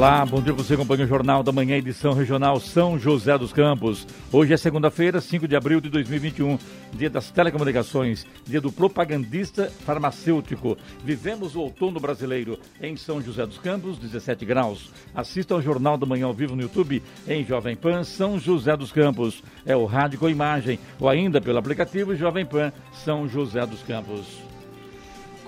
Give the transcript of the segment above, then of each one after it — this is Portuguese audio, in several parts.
Olá, bom dia você acompanha o Jornal da Manhã, edição regional São José dos Campos. Hoje é segunda-feira, 5 de abril de 2021, dia das telecomunicações, dia do propagandista farmacêutico. Vivemos o outono brasileiro em São José dos Campos, 17 graus. Assista ao Jornal da Manhã ao vivo no YouTube em Jovem Pan São José dos Campos. É o rádio com imagem ou ainda pelo aplicativo Jovem Pan São José dos Campos.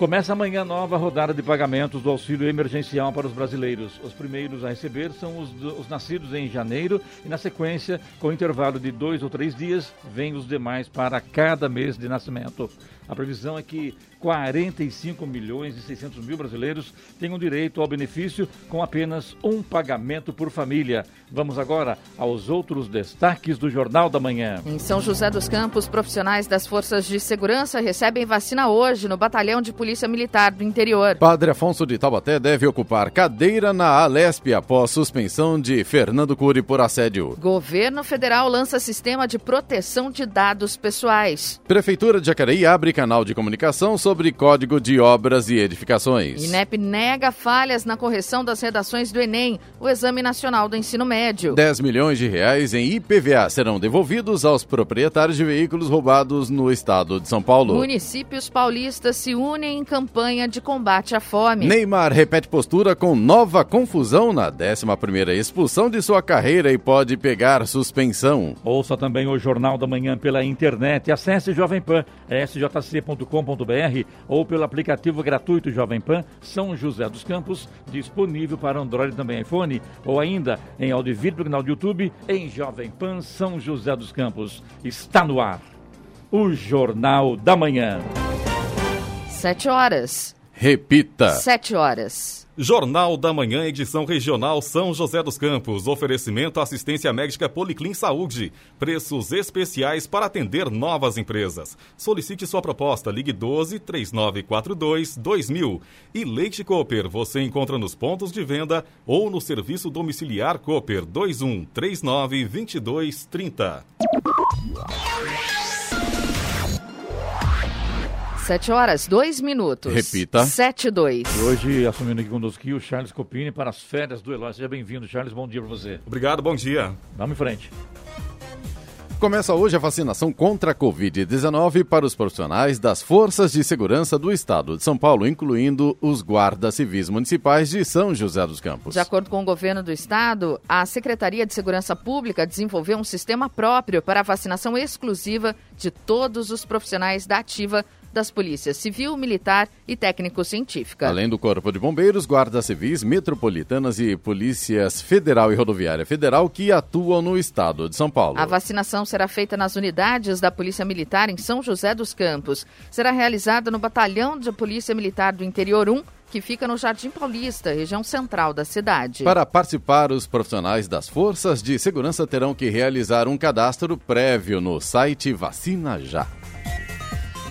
Começa amanhã a nova rodada de pagamentos do auxílio emergencial para os brasileiros. Os primeiros a receber são os, os, nascidos em janeiro e, na sequência, com intervalo de dois ou três dias, vêm os demais para cada mês de nascimento. A previsão é que 45 milhões e 600 mil brasileiros tenham direito ao benefício com apenas um pagamento por família. Vamos agora aos outros destaques do Jornal da Manhã. Em São José dos Campos, profissionais das Forças de Segurança recebem vacina hoje no Batalhão de Polícia Militar do Interior. Padre Afonso de Taubaté deve ocupar cadeira na Alesp após suspensão de Fernando Cury por assédio. Governo Federal lança sistema de proteção de dados pessoais. Prefeitura de Jacareí abre canal de comunicação sobre Código de Obras e Edificações. INEP nega falhas na correção das redações do Enem, o Exame Nacional do Ensino Médio. 10 milhões de reais em IPVA serão devolvidos aos proprietários de veículos roubados no estado de São Paulo. Municípios paulistas se unem em campanha de combate à fome. Neymar repete postura com nova confusão na 11ª expulsão de sua carreira e pode pegar suspensão. Ouça também o Jornal da Manhã pela internet. Acesse Jovem Pan, sjc.com.br ou pelo aplicativo gratuito Jovem Pan São José dos Campos, disponível para Android também iPhone, ou ainda em áudio e vídeo no canal do YouTube em Jovem Pan São José dos Campos. Está no ar o Jornal da Manhã. Sete horas. Repita. Sete horas. Jornal da Manhã, edição regional São José dos Campos. Oferecimento assistência médica Policlin Saúde. Preços especiais para atender novas empresas. Solicite sua proposta. Ligue 12 3942 2000. E Leite Cooper você encontra nos pontos de venda ou no serviço domiciliar Cooper 21 39 22 30. Sete horas, dois minutos. Repita. Sete, dois. E hoje, assumindo aqui conosco o Charles Copini para as férias do Eloy. Seja bem-vindo, Charles. Bom dia para você. Obrigado, bom dia. Vamos em frente. Começa hoje a vacinação contra a Covid-19 para os profissionais das Forças de Segurança do Estado de São Paulo, incluindo os guardas civis municipais de São José dos Campos. De acordo com o governo do estado, a Secretaria de Segurança Pública desenvolveu um sistema próprio para a vacinação exclusiva de todos os profissionais da ativa das polícias civil, militar e técnico-científica. Além do Corpo de Bombeiros, guardas civis, metropolitanas e polícias federal e rodoviária federal que atuam no estado de São Paulo. A vacinação será feita nas unidades da Polícia Militar em São José dos Campos. Será realizada no Batalhão de Polícia Militar do Interior 1, que fica no Jardim Paulista, região central da cidade. Para participar, os profissionais das forças de segurança terão que realizar um cadastro prévio no site Vacina Já.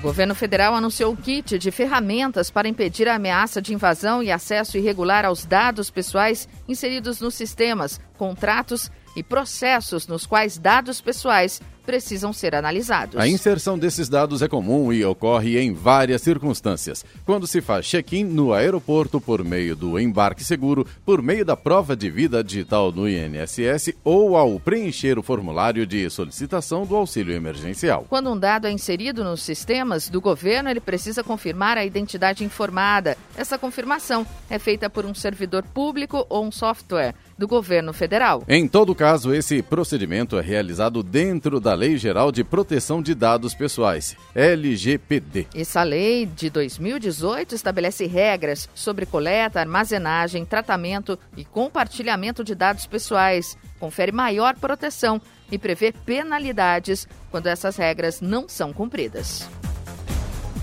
Governo federal anunciou o kit de ferramentas para impedir a ameaça de invasão e acesso irregular aos dados pessoais inseridos nos sistemas, contratos e processos nos quais dados pessoais precisam ser analisados. A inserção desses dados é comum e ocorre em várias circunstâncias. Quando se faz check-in no aeroporto por meio do embarque seguro, por meio da prova de vida digital no INSS ou ao preencher o formulário de solicitação do auxílio emergencial. Quando um dado é inserido nos sistemas do governo, ele precisa confirmar a identidade informada. Essa confirmação é feita por um servidor público ou um software do governo federal. Em todo caso, esse procedimento é realizado dentro da Lei Geral de Proteção de Dados Pessoais, LGPD. Essa lei de 2018 estabelece regras sobre coleta, armazenagem, tratamento e compartilhamento de dados pessoais, confere maior proteção e prevê penalidades quando essas regras não são cumpridas.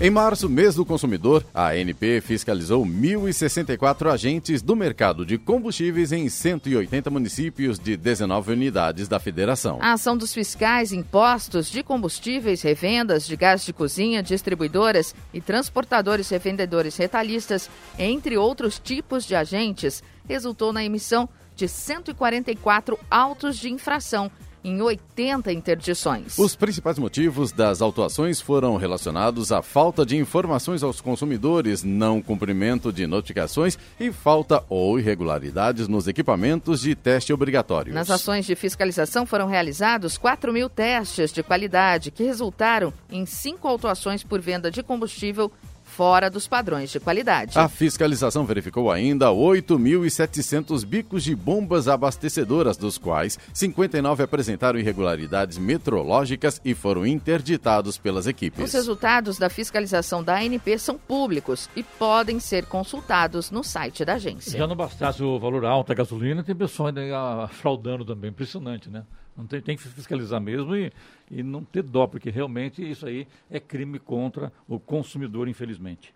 Em março, mês do consumidor, a ANP fiscalizou 1.064 agentes do mercado de combustíveis em 180 municípios de 19 unidades da federação. A ação dos fiscais, impostos de combustíveis, revendas de gás de cozinha, distribuidoras e transportadores revendedores retalhistas, entre outros tipos de agentes, resultou na emissão de 144 autos de infração em 80 interdições. Os principais motivos das autuações foram relacionados à falta de informações aos consumidores, não cumprimento de notificações e falta ou irregularidades nos equipamentos de teste obrigatórios. Nas ações de fiscalização foram realizados 4 mil testes de qualidade, que resultaram em cinco autuações por venda de combustível fora dos padrões de qualidade. A fiscalização verificou ainda 8.700 bicos de bombas abastecedoras, dos quais 59 apresentaram irregularidades metrológicas e foram interditados pelas equipes. Os resultados da fiscalização da ANP são públicos e podem ser consultados no site da agência. Já não bastasse o valor alto da gasolina, tem pessoal ainda fraudando também, impressionante, né? Não tem, tem que fiscalizar mesmo e, e não ter dó, porque realmente isso aí é crime contra o consumidor, infelizmente.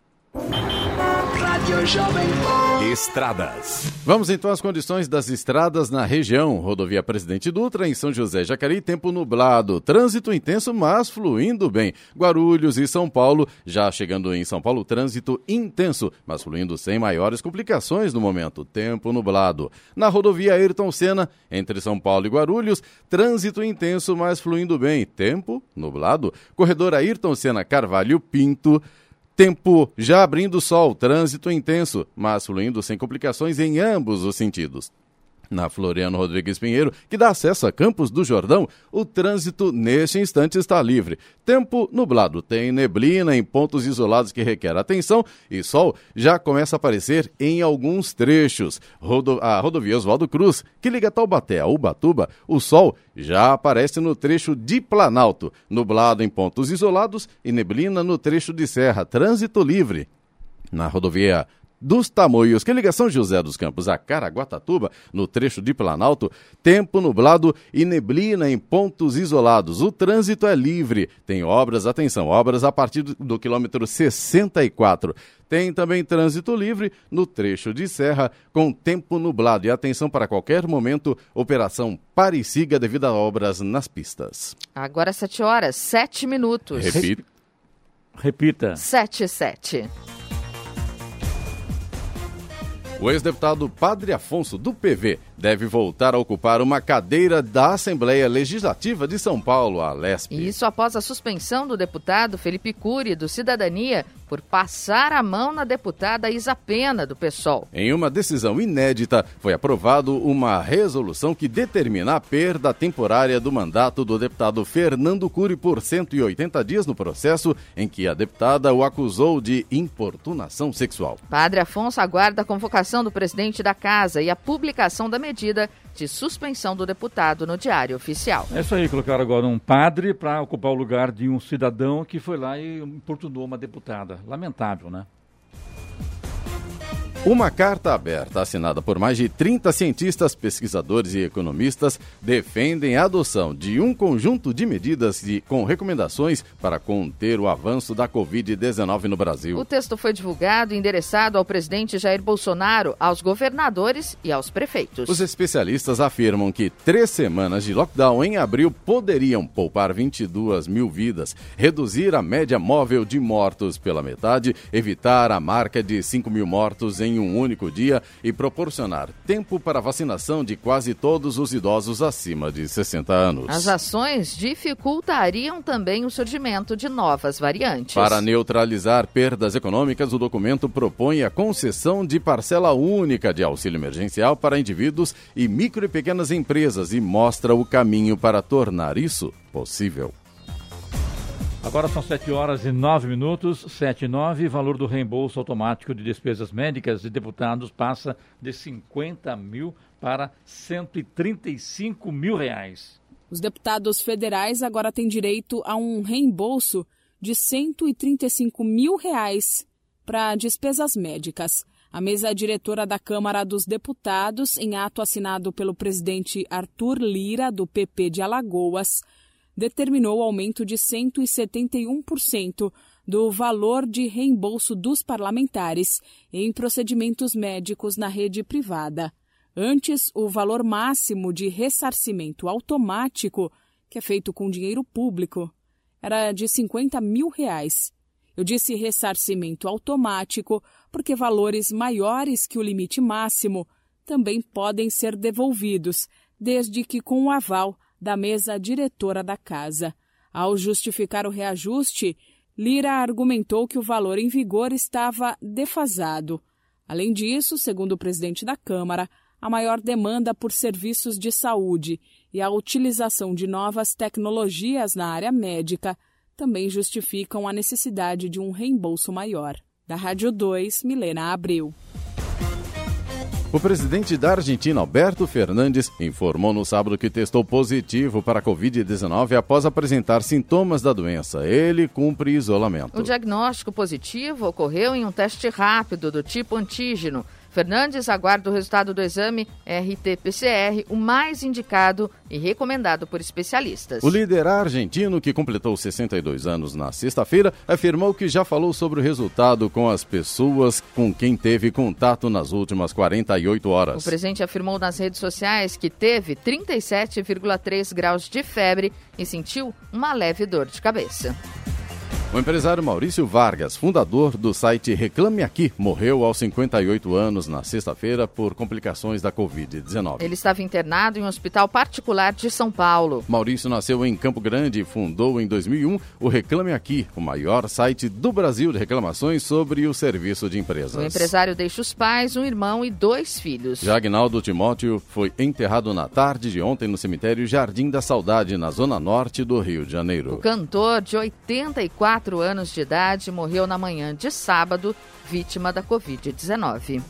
Estradas. Vamos então às condições das estradas na região. Rodovia Presidente Dutra, em São José Jacareí, tempo nublado. Trânsito intenso, mas fluindo bem. Guarulhos e São Paulo, já chegando em São Paulo, trânsito intenso, mas fluindo sem maiores complicações no momento. Tempo nublado. Na rodovia Ayrton Senna, entre São Paulo e Guarulhos, trânsito intenso, mas fluindo bem. Tempo nublado. Corredor Ayrton Senna Carvalho Pinto. Tempo já abrindo sol, trânsito intenso, mas fluindo sem complicações em ambos os sentidos. Na Floriano Rodrigues Pinheiro, que dá acesso a Campos do Jordão, o trânsito neste instante está livre. Tempo nublado, tem neblina em pontos isolados que requer atenção e sol já começa a aparecer em alguns trechos. Rodo a rodovia Oswaldo Cruz, que liga Taubaté a Ubatuba, o sol já aparece no trecho de Planalto, nublado em pontos isolados e neblina no trecho de Serra. Trânsito livre. Na rodovia dos Tamoios, que liga São José dos Campos a Caraguatatuba, no trecho de Planalto, tempo nublado e neblina em pontos isolados. O trânsito é livre. Tem obras, atenção, obras a partir do quilômetro 64. Tem também trânsito livre no trecho de serra, com tempo nublado. E atenção para qualquer momento, operação pare siga devido a obras nas pistas. Agora 7 horas, 7 minutos. Repita. Repita. 7 7. O ex-deputado Padre Afonso, do PV, deve voltar a ocupar uma cadeira da Assembleia Legislativa de São Paulo, a LESP. Isso após a suspensão do deputado Felipe Cury, do Cidadania, por passar a mão na deputada Isa Pena, do PSOL. Em uma decisão inédita, foi aprovado uma resolução que determina a perda temporária do mandato do deputado Fernando Cury por 180 dias no processo em que a deputada o acusou de importunação sexual. Padre Afonso aguarda a convocação do presidente da casa e a publicação da medida de suspensão do deputado no Diário Oficial. É isso aí, colocaram agora um padre para ocupar o lugar de um cidadão que foi lá e importunou uma deputada. Lamentável, né? Uma carta aberta assinada por mais de 30 cientistas, pesquisadores e economistas defendem a adoção de um conjunto de medidas de, com recomendações para conter o avanço da Covid-19 no Brasil. O texto foi divulgado e endereçado ao presidente Jair Bolsonaro, aos governadores e aos prefeitos. Os especialistas afirmam que três semanas de lockdown em abril poderiam poupar 22 mil vidas, reduzir a média móvel de mortos pela metade, evitar a marca de 5 mil mortos em em um único dia e proporcionar tempo para vacinação de quase todos os idosos acima de 60 anos. As ações dificultariam também o surgimento de novas variantes. Para neutralizar perdas econômicas, o documento propõe a concessão de parcela única de auxílio emergencial para indivíduos e micro e pequenas empresas e mostra o caminho para tornar isso possível. Agora são 7 horas e 9 minutos, 7 e 9. Valor do reembolso automático de despesas médicas de deputados passa de 50 mil para 135 mil reais. Os deputados federais agora têm direito a um reembolso de 135 mil reais para despesas médicas. A mesa diretora da Câmara dos Deputados, em ato assinado pelo presidente Arthur Lira, do PP de Alagoas, determinou o aumento de 171% do valor de reembolso dos parlamentares em procedimentos médicos na rede privada. Antes, o valor máximo de ressarcimento automático, que é feito com dinheiro público, era de 50 mil reais. Eu disse ressarcimento automático porque valores maiores que o limite máximo também podem ser devolvidos, desde que com o aval da mesa diretora da casa. Ao justificar o reajuste, Lira argumentou que o valor em vigor estava defasado. Além disso, segundo o presidente da Câmara, a maior demanda por serviços de saúde e a utilização de novas tecnologias na área médica também justificam a necessidade de um reembolso maior. Da Rádio 2, Milena Abreu. O presidente da Argentina, Alberto Fernandes, informou no sábado que testou positivo para a Covid-19 após apresentar sintomas da doença. Ele cumpre isolamento. O diagnóstico positivo ocorreu em um teste rápido do tipo antígeno Fernandes aguarda o resultado do exame RT-PCR, o mais indicado e recomendado por especialistas. O líder argentino, que completou 62 anos na sexta-feira, afirmou que já falou sobre o resultado com as pessoas com quem teve contato nas últimas 48 horas. O presidente afirmou nas redes sociais que teve 37,3 graus de febre e sentiu uma leve dor de cabeça. O empresário Maurício Vargas, fundador do site Reclame Aqui, morreu aos 58 anos na sexta-feira por complicações da Covid-19. Ele estava internado em um hospital particular de São Paulo. Maurício nasceu em Campo Grande e fundou em 2001 o Reclame Aqui, o maior site do Brasil de reclamações sobre o serviço de empresas. O empresário deixa os pais, um irmão e dois filhos. Já Agnaldo Timóteo foi enterrado na tarde de ontem no cemitério Jardim da Saudade, na zona norte do Rio de Janeiro. O cantor de 84 4 anos de idade, morreu na manhã de sábado, vítima da Covid-19.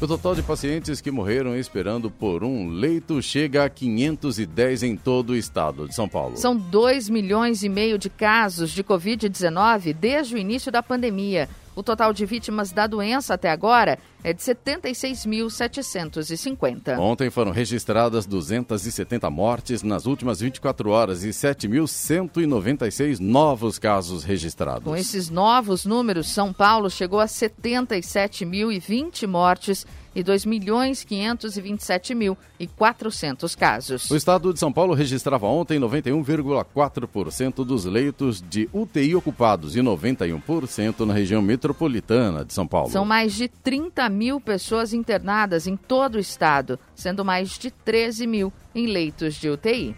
O total de pacientes que morreram esperando por um leito chega a 510 em todo o estado de São Paulo. São 2 milhões e meio de casos de Covid-19 desde o início da pandemia. O total de vítimas da doença até agora é de 76.750. Ontem foram registradas 270 mortes nas últimas 24 horas e 7.196 novos casos registrados. Com esses novos números, São Paulo chegou a 77.020 mortes 2 milhões 527 mil e 400 casos. O estado de São Paulo registrava ontem 91,4% dos leitos de UTI ocupados e 91% na região metropolitana de São Paulo. São mais de 30 mil pessoas internadas em todo o estado, sendo mais de 13 mil em leitos de UTI.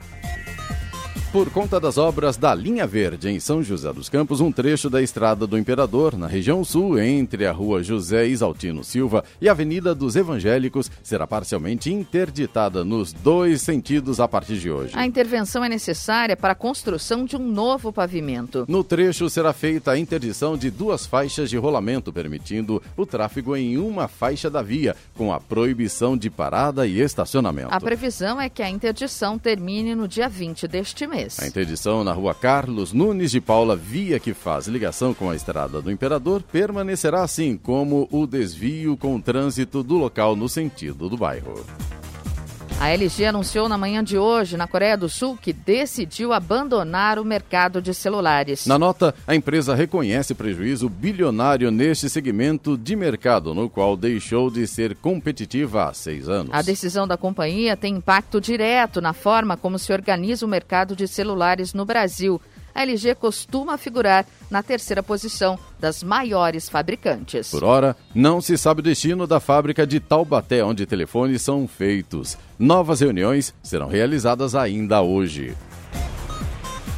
Por conta das obras da Linha Verde em São José dos Campos, um trecho da Estrada do Imperador, na região sul, entre a rua José Isaltino Silva e a Avenida dos Evangélicos, será parcialmente interditada nos dois sentidos a partir de hoje. A intervenção é necessária para a construção de um novo pavimento. No trecho será feita a interdição de duas faixas de rolamento, permitindo o tráfego em uma faixa da via, com a proibição de parada e estacionamento. A previsão é que a interdição termine no dia 20 deste mês. A interdição na rua Carlos Nunes de Paula, via que faz ligação com a estrada do Imperador, permanecerá assim como o desvio com o trânsito do local no sentido do bairro. A LG anunciou na manhã de hoje, na Coreia do Sul, que decidiu abandonar o mercado de celulares. Na nota, a empresa reconhece prejuízo bilionário neste segmento de mercado, no qual deixou de ser competitiva há seis anos. A decisão da companhia tem impacto direto na forma como se organiza o mercado de celulares no Brasil a LG costuma figurar na terceira posição das maiores fabricantes. Por hora, não se sabe o destino da fábrica de Taubaté, onde telefones são feitos. Novas reuniões serão realizadas ainda hoje.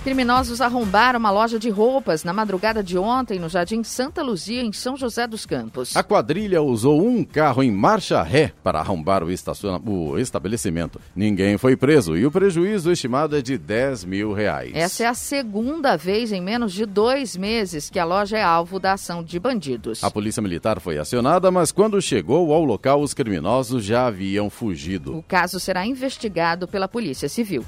Criminosos arrombaram uma loja de roupas na madrugada de ontem no Jardim Santa Luzia, em São José dos Campos. A quadrilha usou um carro em marcha ré para arrombar o, estaciona... o estabelecimento. Ninguém foi preso e o prejuízo estimado é de 10 mil reais. Essa é a segunda vez em menos de dois meses que a loja é alvo da ação de bandidos. A polícia militar foi acionada, mas quando chegou ao local, os criminosos já haviam fugido. O caso será investigado pela Polícia Civil.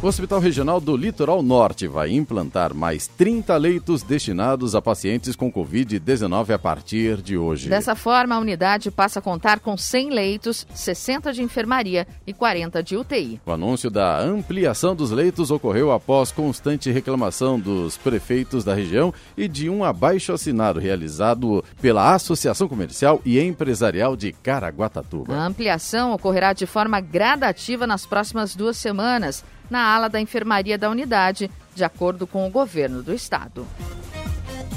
O Hospital Regional do Litoral Norte vai implantar mais 30 leitos destinados a pacientes com Covid-19 a partir de hoje. Dessa forma, a unidade passa a contar com 100 leitos, 60 de enfermaria e 40 de UTI. O anúncio da ampliação dos leitos ocorreu após constante reclamação dos prefeitos da região e de um abaixo assinado realizado pela Associação Comercial e Empresarial de Caraguatatuba. A ampliação ocorrerá de forma gradativa nas próximas duas semanas na ala da enfermaria da unidade, de acordo com o governo do estado.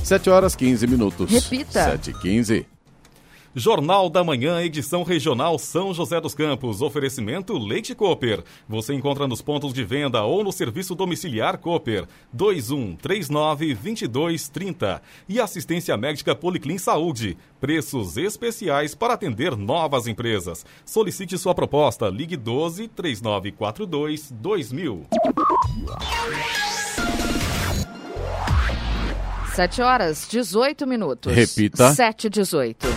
7 horas 15 minutos. Repita. 7 e 15. Jornal da Manhã, edição regional São José dos Campos. Oferecimento Leite Cooper. Você encontra nos pontos de venda ou no serviço domiciliar Cooper. 2139-2230. E assistência médica Policlin Saúde. Preços especiais para atender novas empresas. Solicite sua proposta. Ligue 12 3942 2000. 7 horas 18 minutos. Repita. 7 e 18.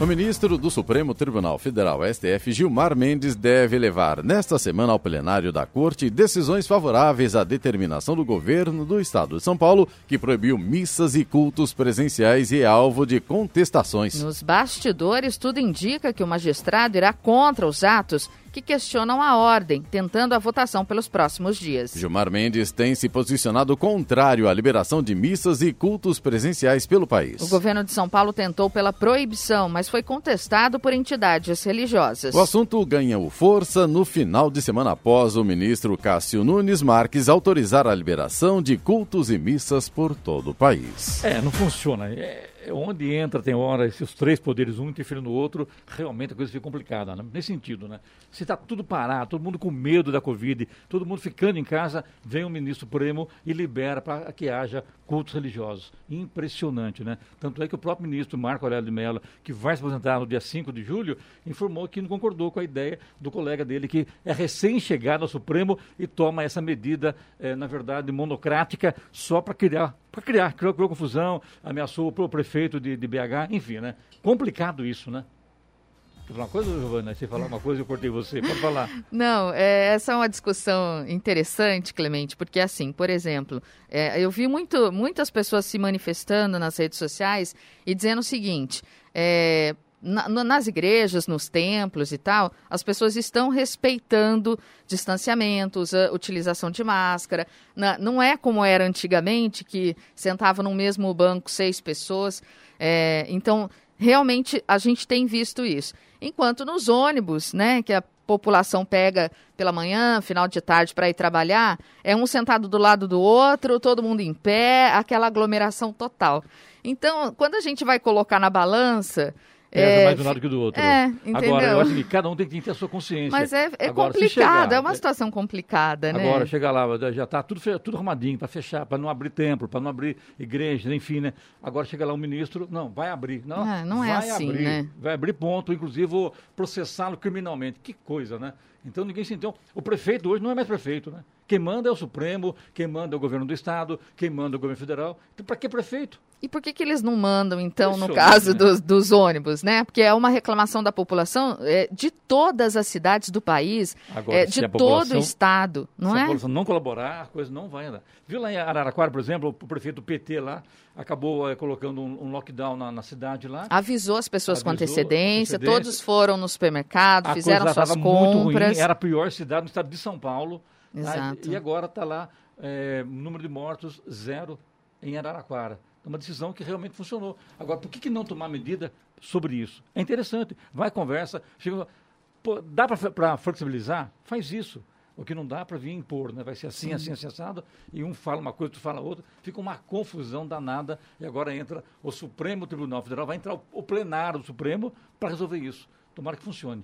O ministro do Supremo Tribunal Federal, STF, Gilmar Mendes, deve levar nesta semana ao plenário da Corte decisões favoráveis à determinação do governo do Estado de São Paulo, que proibiu missas e cultos presenciais e é alvo de contestações. Nos bastidores, tudo indica que o magistrado irá contra os atos que questionam a ordem, tentando a votação pelos próximos dias. Gilmar Mendes tem se posicionado contrário à liberação de missas e cultos presenciais pelo país. O governo de São Paulo tentou pela proibição, mas foi contestado por entidades religiosas. O assunto ganhou força no final de semana após o ministro Cássio Nunes Marques autorizar a liberação de cultos e missas por todo o país. É, não funciona. É, onde entra, tem hora, esses três poderes, um interferindo no outro, realmente a coisa fica complicada, né? nesse sentido, né? Se está tudo parado, todo mundo com medo da Covid, todo mundo ficando em casa, vem o ministro Supremo e libera para que haja cultos religiosos. Impressionante, né? Tanto é que o próprio ministro Marco Aurélio de Mello, que vai se apresentar no dia 5 de julho, informou que não concordou com a ideia do colega dele, que é recém-chegado ao Supremo e toma essa medida, eh, na verdade, monocrática, só para criar para criar, criou, criou, confusão, ameaçou o prefeito de, de, BH, enfim, né? Complicado isso, né? Falar uma coisa, Giovana? Você falar uma coisa, eu cortei você. Pode falar. Não, é, essa é uma discussão interessante, Clemente, porque assim, por exemplo, é, eu vi muito, muitas pessoas se manifestando nas redes sociais e dizendo o seguinte, é, na, nas igrejas, nos templos e tal, as pessoas estão respeitando distanciamentos, a utilização de máscara. Na, não é como era antigamente, que sentavam no mesmo banco seis pessoas. É, então, realmente, a gente tem visto isso. Enquanto nos ônibus, né, que a população pega pela manhã, final de tarde para ir trabalhar, é um sentado do lado do outro, todo mundo em pé, aquela aglomeração total. Então, quando a gente vai colocar na balança, Pesa é, mais de um lado que do outro. É, entendeu? Agora, eu acho que cada um tem que ter a sua consciência. Mas é, é agora, complicado, chegar, é uma situação complicada, né? Agora, chega lá, já está tudo, tudo arrumadinho para fechar, para não abrir templo, para não abrir igrejas, enfim, né? Agora chega lá um ministro, não, vai abrir. Não, ah, não é assim, abrir, né? Vai abrir ponto, inclusive vou processá-lo criminalmente. Que coisa, né? Então ninguém se entendeu. O prefeito hoje não é mais prefeito, né? Quem manda é o Supremo, quem manda é o governo do Estado, quem manda é o governo federal. Então, para que prefeito? E por que, que eles não mandam, então, no caso né? dos, dos, ônibus, né? Porque é uma reclamação da população é, de todas as cidades do país, Agora, é, de todo o estado, não se é? Se a população não colaborar, a coisa não vai andar. Viu lá em Araraquara, por exemplo, o prefeito PT lá acabou é, colocando um, um lockdown na, na, cidade lá. Avisou as pessoas Avisou, com antecedência, antecedência, todos foram no supermercado, a fizeram suas compras. Ruim, era a pior cidade no estado de São Paulo. Exato. Tá? E agora está lá, é, número de mortos zero em Araraquara. É uma decisão que realmente funcionou. Agora, por que, que não tomar medida sobre isso? É interessante. Vai conversa. Chega, pô, dá para flexibilizar? Faz isso. O que não dá para vir impor, né? Vai ser assim, Sim. assim, assim, assado, e um fala uma coisa, outro fala outra, fica uma confusão danada, e agora entra o Supremo Tribunal Federal, vai entrar o, o plenário do Supremo para resolver isso. Tomara que funcione.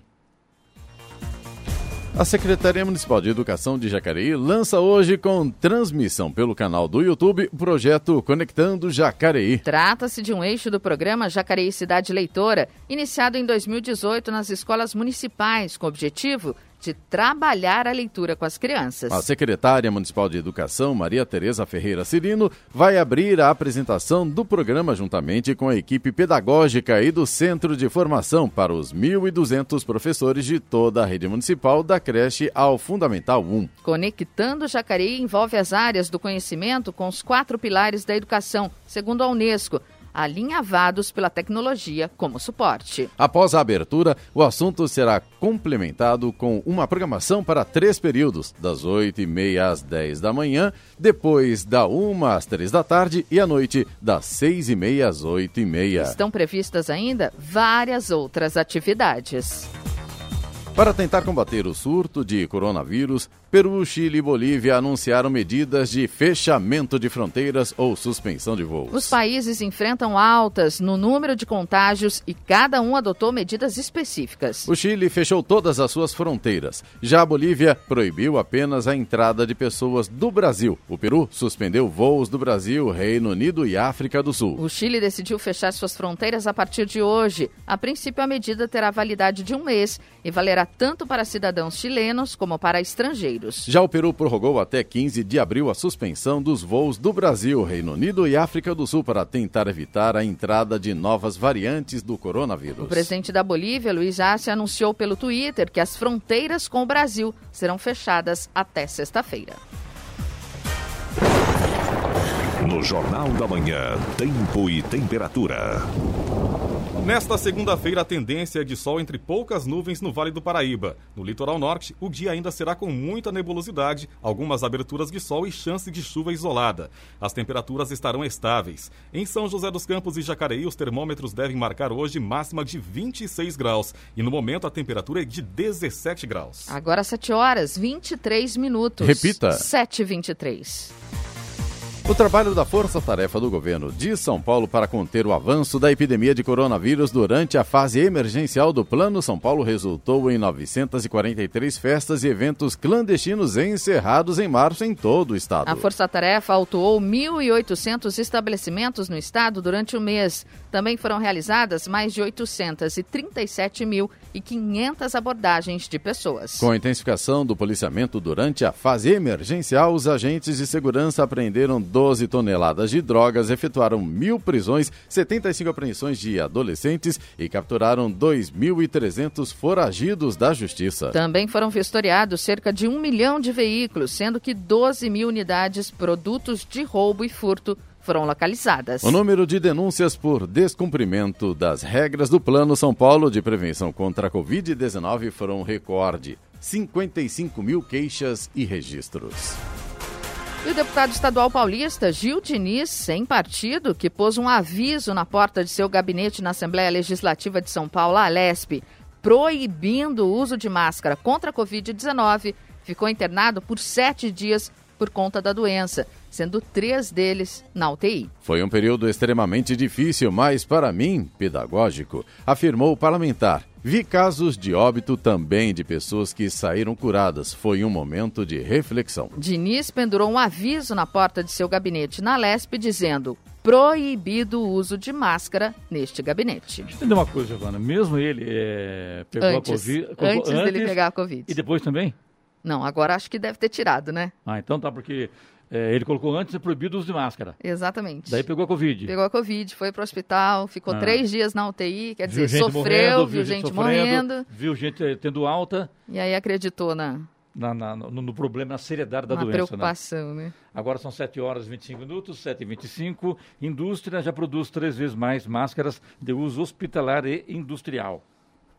A Secretaria Municipal de Educação de Jacareí lança hoje com transmissão pelo canal do YouTube o projeto Conectando Jacareí. Trata-se de um eixo do programa Jacareí Cidade Leitora, iniciado em 2018 nas escolas municipais, com o objetivo de trabalhar a leitura com as crianças. A secretária municipal de Educação, Maria Tereza Ferreira Cirino, vai abrir a apresentação do programa juntamente com a equipe pedagógica e do Centro de Formação para os 1.200 professores de toda a rede municipal da creche ao Fundamental 1. Conectando Jacareí envolve as áreas do conhecimento com os quatro pilares da educação, segundo a Unesco alinhavados pela tecnologia como suporte. Após a abertura, o assunto será complementado com uma programação para três períodos, das 8h30 às 10 da manhã, depois da 1 às 3 da tarde e à noite, das 6h30 às 8h30. Estão previstas ainda várias outras atividades. Para tentar combater o surto de coronavírus, Peru, Chile e Bolívia anunciaram medidas de fechamento de fronteiras ou suspensão de voos. Os países enfrentam altas no número de contágios e cada um adotou medidas específicas. O Chile fechou todas as suas fronteiras. Já a Bolívia proibiu apenas a entrada de pessoas do Brasil. O Peru suspendeu voos do Brasil, Reino Unido e África do Sul. O Chile decidiu fechar suas fronteiras a partir de hoje. A princípio, a medida terá validade de um mês e valerá tanto para cidadãos chilenos como para estrangeiros. Já o Peru prorrogou até 15 de abril a suspensão dos voos do Brasil, Reino Unido e África do Sul para tentar evitar a entrada de novas variantes do coronavírus. O presidente da Bolívia, Luiz Arce, anunciou pelo Twitter que as fronteiras com o Brasil serão fechadas até sexta-feira. No Jornal da Manhã, Tempo e Temperatura. Nesta segunda-feira, a tendência é de sol entre poucas nuvens no Vale do Paraíba. No litoral norte, o dia ainda será com muita nebulosidade, algumas aberturas de sol e chance de chuva isolada. As temperaturas estarão estáveis. Em São José dos Campos e Jacareí, os termômetros devem marcar hoje máxima de 26 graus. E no momento, a temperatura é de 17 graus. Agora 7 horas, 23 minutos. Repita. 7h23. O trabalho da Força Tarefa do Governo de São Paulo para conter o avanço da epidemia de coronavírus durante a fase emergencial do Plano São Paulo resultou em 943 festas e eventos clandestinos encerrados em março em todo o estado. A Força Tarefa autuou 1.800 estabelecimentos no estado durante o mês. Também foram realizadas mais de 837.500 abordagens de pessoas. Com a intensificação do policiamento durante a fase emergencial, os agentes de segurança apreenderam 12 toneladas de drogas, efetuaram mil prisões, 75 apreensões de adolescentes e capturaram 2.300 foragidos da justiça. Também foram vistoriados cerca de um milhão de veículos, sendo que 12 mil unidades produtos de roubo e furto foram localizadas. O número de denúncias por descumprimento das regras do Plano São Paulo de Prevenção contra a Covid-19 foram recorde: 55 mil queixas e registros. E o deputado estadual paulista Gil Diniz, sem partido, que pôs um aviso na porta de seu gabinete na Assembleia Legislativa de São Paulo, a Alesp, proibindo o uso de máscara contra a Covid-19, ficou internado por sete dias por conta da doença, sendo três deles na UTI. Foi um período extremamente difícil, mas para mim, pedagógico, afirmou o parlamentar. Vi casos de óbito também de pessoas que saíram curadas. Foi um momento de reflexão. Diniz pendurou um aviso na porta de seu gabinete na Lesp dizendo proibido o uso de máscara neste gabinete. Deixa eu entender uma coisa, Giovana. Mesmo ele é, pegou antes, a Covid... Antes, antes dele pegar a Covid. E depois também? Não, agora acho que deve ter tirado, né? Ah, então tá, porque é, ele colocou antes é proibido o uso de máscara. Exatamente. Daí pegou a Covid. Pegou a Covid, foi pro hospital, ficou Ah. três dias na UTI, quer Viu dizer, gente sofreu, morrendo, viu gente sofrendo, morrendo, Viu gente eh, tendo alta e aí acreditou na, na- na- no, no problema, na seriedade da na doença. Né? preocupação, né? Agora são 7 horas e 25 minutos, 7 e 25 Indústria já produz três vezes mais máscaras de uso hospitalar e industrial.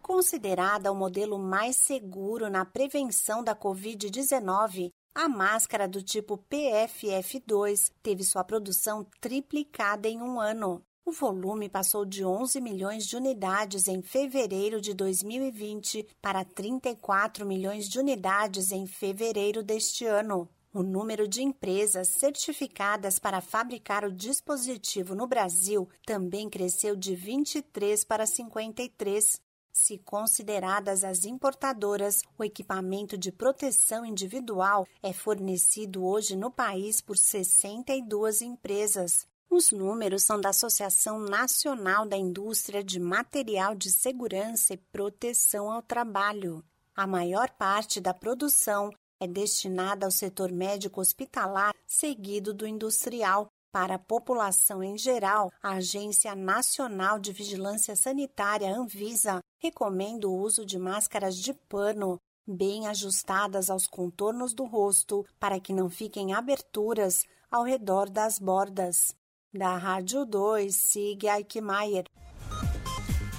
Considerada o modelo mais seguro na prevenção da Covid-19, a máscara do tipo PFF2 teve sua produção triplicada em um ano. O volume passou de 11 milhões de unidades em fevereiro de 2020 para 34 milhões de unidades em fevereiro deste ano. O número de empresas certificadas para fabricar o dispositivo no Brasil também cresceu de 23 para 53. Se consideradas as importadoras, o equipamento de proteção individual é fornecido hoje no país por 62 empresas. Os números são da Associação Nacional da Indústria de Material de Segurança e Proteção ao Trabalho. A maior parte da produção é destinada ao setor médico hospitalar, seguido do industrial. Para a população em geral, a Agência Nacional de Vigilância Sanitária, Anvisa, recomenda o uso de máscaras de pano bem ajustadas aos contornos do rosto para que não fiquem aberturas ao redor das bordas. Da Rádio 2, siga Eichmeier.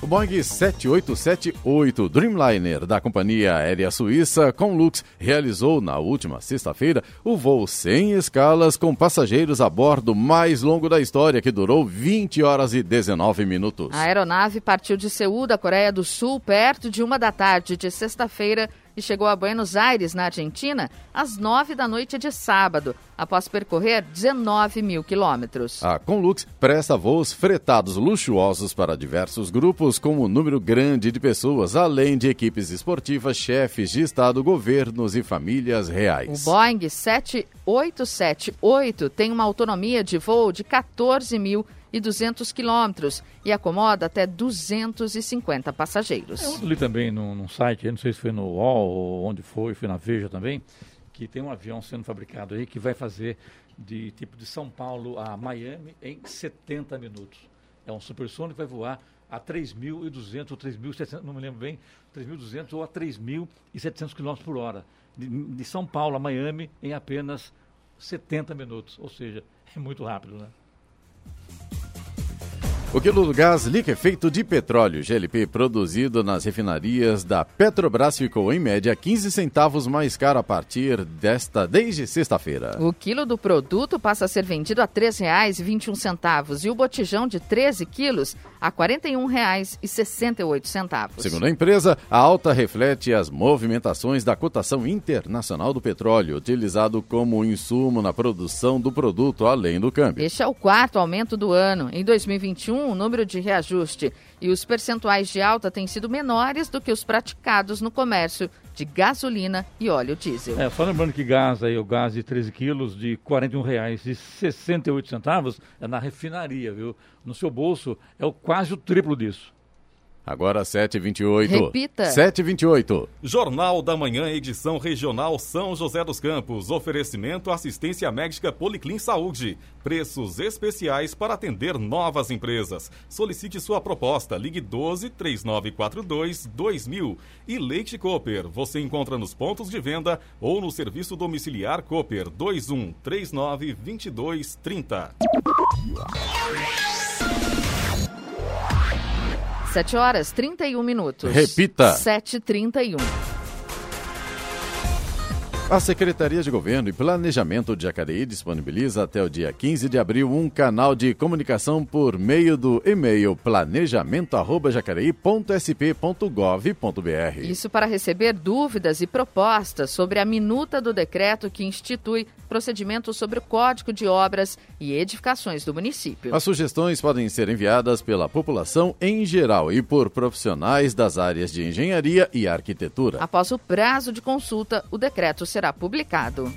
Boeing 7878 Dreamliner da companhia aérea suíça Conlux realizou na última sexta-feira o voo sem escalas com passageiros a bordo mais longo da história, que durou 20 horas e 19 minutos. A aeronave partiu de Seul, da Coreia do Sul, perto de uma da tarde de sexta-feira e chegou a Buenos Aires, na Argentina, às nove da noite de sábado, após percorrer 19 mil quilômetros. A Conlux presta voos fretados luxuosos para diversos grupos, com um número grande de pessoas, além de equipes esportivas, chefes de Estado, governos e famílias reais. O Boeing 7878 tem uma autonomia de voo de 14 mil e 200 quilômetros e acomoda até 250 passageiros. Eu li também num, num site, não sei se foi no UOL ou onde foi, foi na Veja também, que tem um avião sendo fabricado aí que vai fazer de tipo de São Paulo a Miami em 70 minutos. É um supersônico que vai voar a 3.200 ou 3.700, não me lembro bem, 3.200 ou a 3.700 km por hora. De, de São Paulo a Miami em apenas 70 minutos. Ou seja, é muito rápido, né? O quilo do gás liquefeito de petróleo GLP produzido nas refinarias da Petrobras ficou em média 15 centavos mais caro a partir desta desde sexta-feira. O quilo do produto passa a ser vendido a R$ 3,21 e o botijão de 13 quilos a R$ 41,68. Segundo a empresa, a alta reflete as movimentações da cotação internacional do petróleo, utilizado como insumo na produção do produto além do câmbio. Este é o quarto aumento do ano. Em 2021, o número de reajuste e os percentuais de alta têm sido menores do que os praticados no comércio de gasolina e óleo diesel. É, só lembrando que gás aí, o gás de 13 quilos de R$ 41,68 é na refinaria, viu? No seu bolso é o, quase o triplo disso. Agora 7h28. Repita. 7h28. Jornal da Manhã, edição regional São José dos Campos. Oferecimento assistência médica Policlin Saúde. Preços especiais para atender novas empresas. Solicite sua proposta. Ligue 12 3942 2000. E Leite Cooper. Você encontra nos pontos de venda ou no serviço domiciliar Cooper 21 39 22 30. 7 horas 31 minutos. Repita. 7h31. A Secretaria de Governo e Planejamento de Jacareí disponibiliza até o dia 15 de abril um canal de comunicação por meio do e-mail planejamento@jacareí.sp.gov.br. Isso para receber dúvidas e propostas sobre a minuta do decreto que institui procedimentos sobre o Código de Obras e Edificações do município. As sugestões podem ser enviadas pela população em geral e por profissionais das áreas de engenharia e arquitetura. Após o prazo de consulta, o decreto será publicado.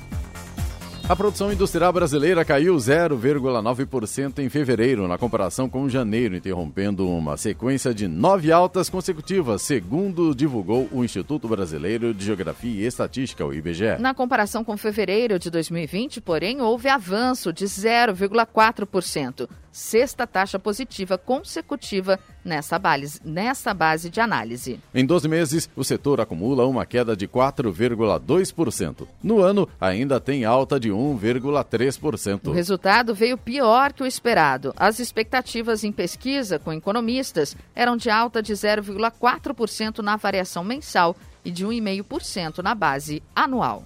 A produção industrial brasileira caiu 0,9% em fevereiro, na comparação com janeiro, interrompendo uma sequência de nove altas consecutivas, segundo divulgou o Instituto Brasileiro de Geografia e Estatística, o IBGE. Na comparação com fevereiro de 2020, porém, houve avanço de 0,4%, sexta taxa positiva consecutiva nessa base, nessa base de análise. Em 12 meses, o setor acumula uma queda de 4,2%. No ano, ainda tem alta de 1,3%. O resultado veio pior que o esperado. As expectativas em pesquisa com economistas eram de alta de 0,4% na variação mensal e de 1,5% na base anual.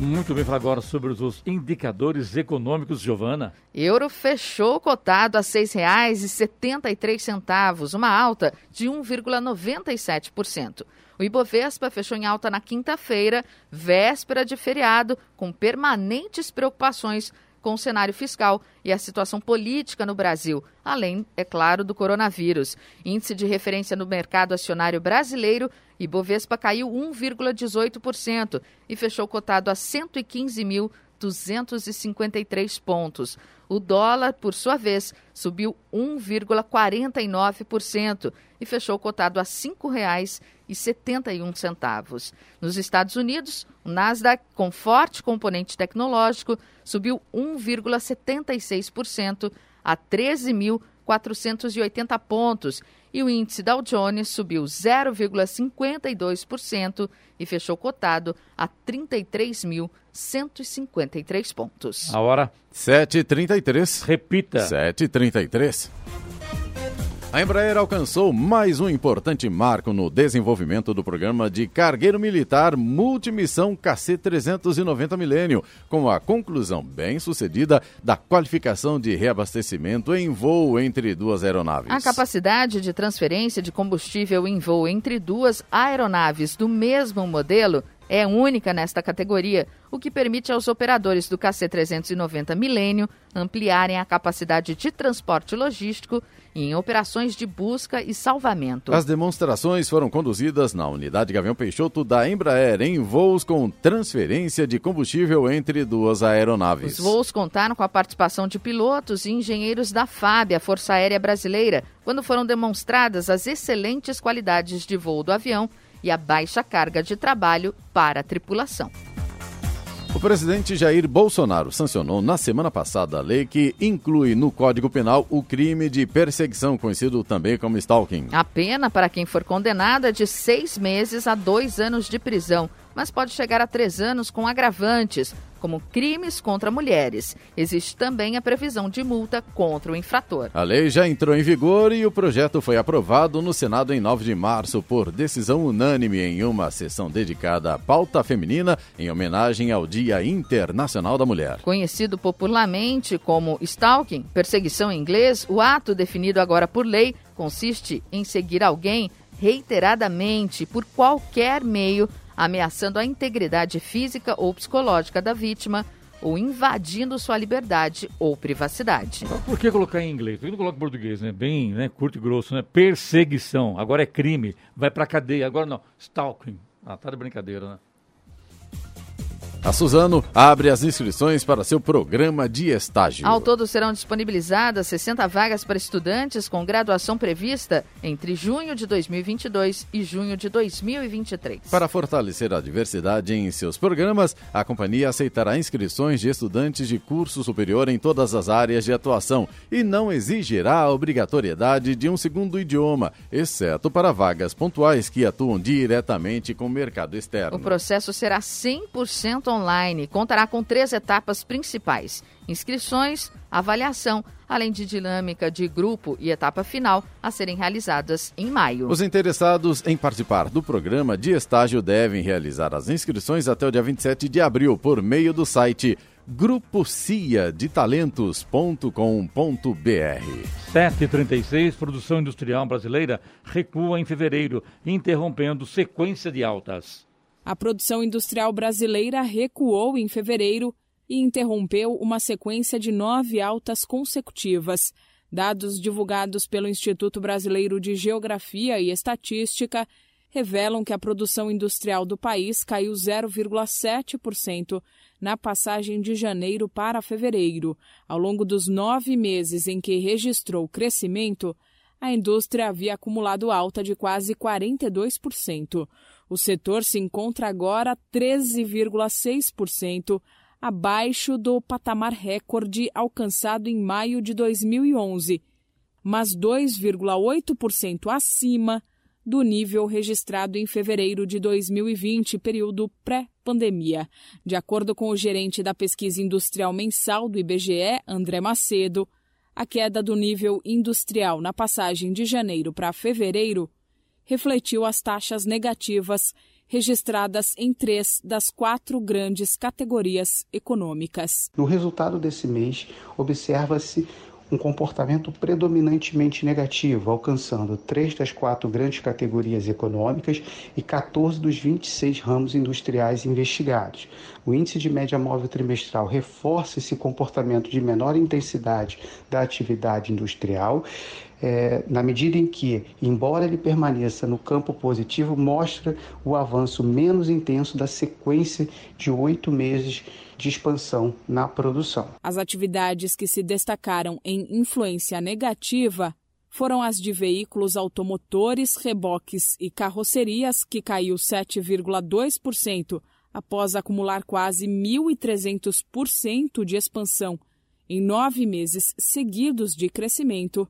Muito bem, falar agora sobre os indicadores econômicos, Giovana. Euro fechou cotado a R$ 6,73, uma alta de 1,97%. O Ibovespa fechou em alta na quinta-feira, véspera de feriado, com permanentes preocupações com o cenário fiscal e a situação política no Brasil, além, é claro, do coronavírus. Índice de referência no mercado acionário brasileiro, Ibovespa caiu 1,18% e fechou cotado a 115.253 pontos. O dólar, por sua vez, subiu 1,49% e fechou cotado a R$ 5,71. Nos Estados Unidos, o Nasdaq, com forte componente tecnológico, subiu 1,76% a 13.480 pontos e o índice Dow Jones subiu 0,52% e fechou cotado a 33.153 pontos. A hora 7h33. Repita. 7h33. A Embraer alcançou mais um importante marco no desenvolvimento do programa de cargueiro militar multimissão KC-390 Milênio, com a conclusão bem-sucedida da qualificação de reabastecimento em voo entre duas aeronaves. A capacidade de transferência de combustível em voo entre duas aeronaves do mesmo modelo é única nesta categoria, o que permite aos operadores do KC-390 Milênio ampliarem a capacidade de transporte logístico em operações de busca e salvamento. As demonstrações foram conduzidas na unidade Gavião Peixoto da Embraer em voos com transferência de combustível entre duas aeronaves. Os voos contaram com a participação de pilotos e engenheiros da FAB, a Força Aérea Brasileira, quando foram demonstradas as excelentes qualidades de voo do avião e a baixa carga de trabalho para a tripulação. O presidente Jair Bolsonaro sancionou na semana passada a lei que inclui no Código Penal o crime de perseguição, conhecido também como stalking. A pena para quem for condenado é de seis meses a dois anos de prisão, mas pode chegar a três anos com agravantes, como crimes contra mulheres. Existe também a previsão de multa contra o infrator. A lei já entrou em vigor e o projeto foi aprovado no Senado em 9 de março por decisão unânime em uma sessão dedicada à pauta feminina em homenagem ao Dia Internacional da Mulher. Conhecido popularmente como stalking, perseguição em inglês, o ato definido agora por lei consiste em seguir alguém reiteradamente por qualquer meio ameaçando a integridade física ou psicológica da vítima ou invadindo sua liberdade ou privacidade. Por que colocar em inglês? Por que não coloca em português, né? Bem, né? Curto e grosso, né? Perseguição. Agora é crime. Vai pra cadeia. Agora não. Stalking. Ah, tá de brincadeira, né? A Suzano abre as inscrições para seu programa de estágio. Ao todo serão disponibilizadas 60 vagas para estudantes com graduação prevista entre junho de 2022 e junho de 2023. Para fortalecer a diversidade em seus programas, a companhia aceitará inscrições de estudantes de curso superior em todas as áreas de atuação e não exigirá a obrigatoriedade de um segundo idioma, exceto para vagas pontuais que atuam diretamente com o mercado externo. O processo será 100% online contará com três etapas principais: inscrições, avaliação, além de dinâmica de grupo e etapa final a serem realizadas em maio. Os interessados em participar do programa de estágio devem realizar as inscrições até o dia 27 de abril por meio do site grupocia-de-talentos.com.br. 736, produção industrial brasileira recua em fevereiro, interrompendo sequência de altas. A produção industrial brasileira recuou em fevereiro e interrompeu uma sequência de nove altas consecutivas. Dados divulgados pelo Instituto Brasileiro de Geografia e Estatística revelam que a produção industrial do país caiu 0,7% na passagem de janeiro para fevereiro. Ao longo dos nove meses em que registrou crescimento, a indústria havia acumulado alta de quase 42%. O setor se encontra agora 13,6% abaixo do patamar recorde alcançado em maio de 2011, mas 2,8% acima do nível registrado em fevereiro de 2020, período pré-pandemia. De acordo com o gerente da pesquisa industrial mensal do IBGE, André Macedo, a queda do nível industrial na passagem de janeiro para fevereiro refletiu as taxas negativas registradas em três das quatro grandes categorias econômicas. No resultado desse mês, observa-se um comportamento predominantemente negativo, alcançando três das quatro grandes categorias econômicas e 14 dos 26 ramos industriais investigados. O índice de média móvel trimestral reforça esse comportamento de menor intensidade da atividade industrial é, na medida em que, embora ele permaneça no campo positivo, mostra o avanço menos intenso da sequência de oito meses de expansão na produção. As atividades que se destacaram em influência negativa foram as de veículos automotores, reboques e carrocerias, que caiu 7,2% após acumular quase 1.300% de expansão em nove meses seguidos de crescimento,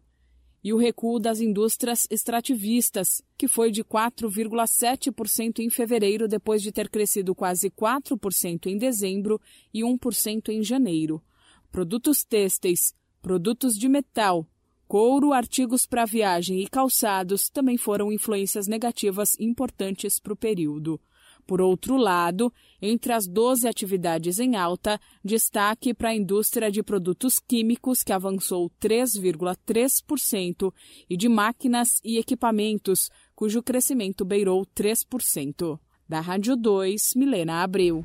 e o recuo das indústrias extrativistas, que foi de 4,7% em fevereiro, depois de ter crescido quase 4% em dezembro e 1% em janeiro. Produtos têxteis, produtos de metal, couro, artigos para viagem e calçados também foram influências negativas importantes para o período. Por outro lado, entre as 12 atividades em alta, destaque para a indústria de produtos químicos, que avançou 3,3%, e de máquinas e equipamentos, cujo crescimento beirou 3%. Da Rádio 2, Milena Abreu.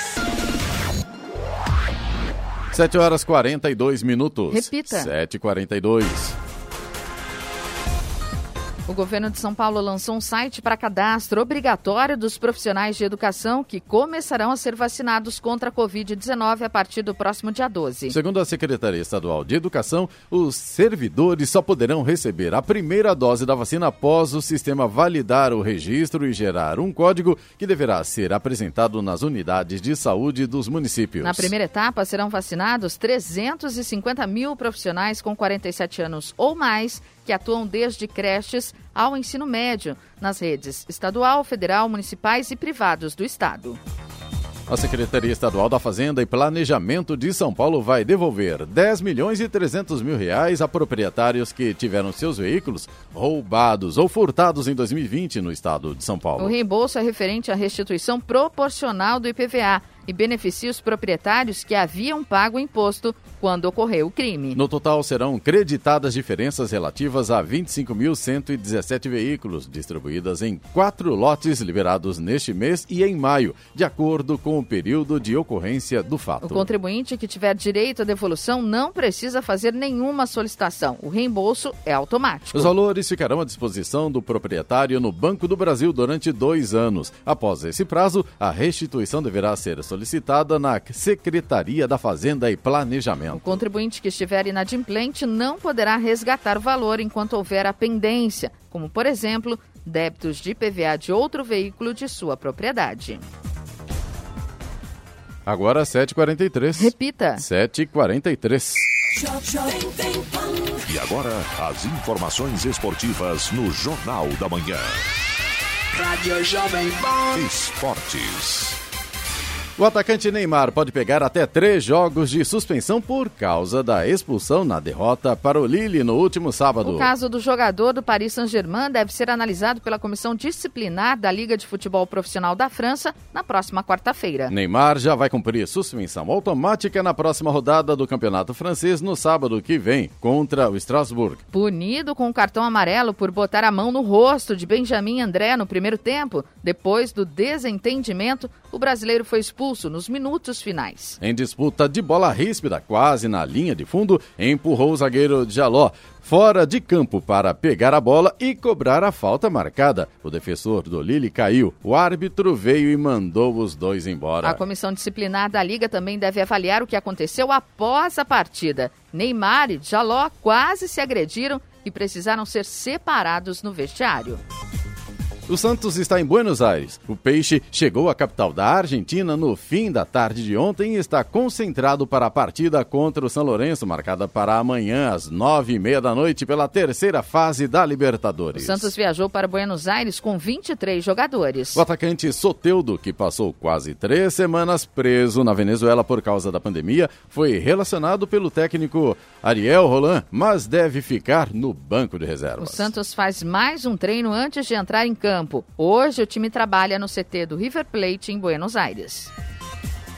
7 horas 42 minutos. Repita. 7h42. O governo de São Paulo lançou um site para cadastro obrigatório dos profissionais de educação que começarão a ser vacinados contra a Covid-19 a partir do próximo dia 12. Segundo a Secretaria Estadual de Educação, os servidores só poderão receber a primeira dose da vacina após o sistema validar o registro e gerar um código que deverá ser apresentado nas unidades de saúde dos municípios. Na primeira etapa serão vacinados 350 mil profissionais com 47 anos ou mais que atuam desde creches ao ensino médio nas redes estadual, federal, municipais e privados do estado. A Secretaria Estadual da Fazenda e Planejamento de São Paulo vai devolver 10 milhões e 300 mil reais a proprietários que tiveram seus veículos roubados ou furtados em 2020 no estado de São Paulo. O reembolso é referente à restituição proporcional do IPVA e beneficia os proprietários que haviam pago o imposto quando ocorreu o crime. No total, serão creditadas diferenças relativas a 25.117 veículos, distribuídas em quatro lotes liberados neste mês e em maio, de acordo com o período de ocorrência do fato. O contribuinte que tiver direito à devolução não precisa fazer nenhuma solicitação. O reembolso é automático. Os valores ficarão à disposição do proprietário no Banco do Brasil durante dois anos. Após esse prazo, a restituição deverá ser solicitada na Secretaria da Fazenda e Planejamento. O contribuinte que estiver inadimplente não poderá resgatar o valor enquanto houver a pendência, como, por exemplo, débitos de IPVA de outro veículo de sua propriedade. Agora 7h43. Repita. 7h43. E agora, as informações esportivas no Jornal da Manhã. Rádio Jovem Pan. Esportes. O atacante Neymar pode pegar até três jogos de suspensão por causa da expulsão na derrota para o Lille no último sábado. O caso do jogador do Paris Saint-Germain deve ser analisado pela Comissão Disciplinar da Liga de Futebol Profissional da França na próxima quarta-feira. Neymar já vai cumprir suspensão automática na próxima rodada do Campeonato Francês no sábado que vem, contra o Strasbourg. Punido com um cartão amarelo por botar a mão no rosto de Benjamin André no primeiro tempo, depois do desentendimento, o brasileiro foi expulso nos minutos finais. Em disputa de bola ríspida, quase na linha de fundo, empurrou o zagueiro Jaló fora de campo para pegar a bola e cobrar a falta marcada. O defensor do Lille caiu. O árbitro veio e mandou os dois embora. A comissão disciplinar da Liga também deve avaliar o que aconteceu após a partida. Neymar e Jaló quase se agrediram e precisaram ser separados no vestiário. O Santos está em Buenos Aires. O Peixe chegou à capital da Argentina no fim da tarde de ontem e está concentrado para a partida contra o São Lourenço, marcada para amanhã às nove e meia da noite pela terceira fase da Libertadores. O Santos viajou para Buenos Aires com 23 jogadores. O atacante Soteudo, que passou quase três semanas preso na Venezuela por causa da pandemia, foi relacionado pelo técnico Ariel Roland, mas deve ficar no banco de reservas. O Santos faz mais um treino antes de entrar em campo. Hoje o time trabalha no CT do River Plate em Buenos Aires.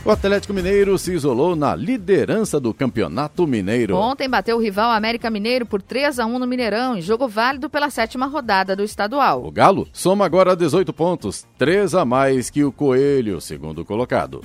O Atlético Mineiro se isolou na liderança do Campeonato Mineiro. Ontem bateu o rival América Mineiro por 3 a 1 no Mineirão, em jogo válido pela sétima rodada do estadual. O Galo soma agora 18 pontos, 3 a mais que o Coelho, segundo colocado.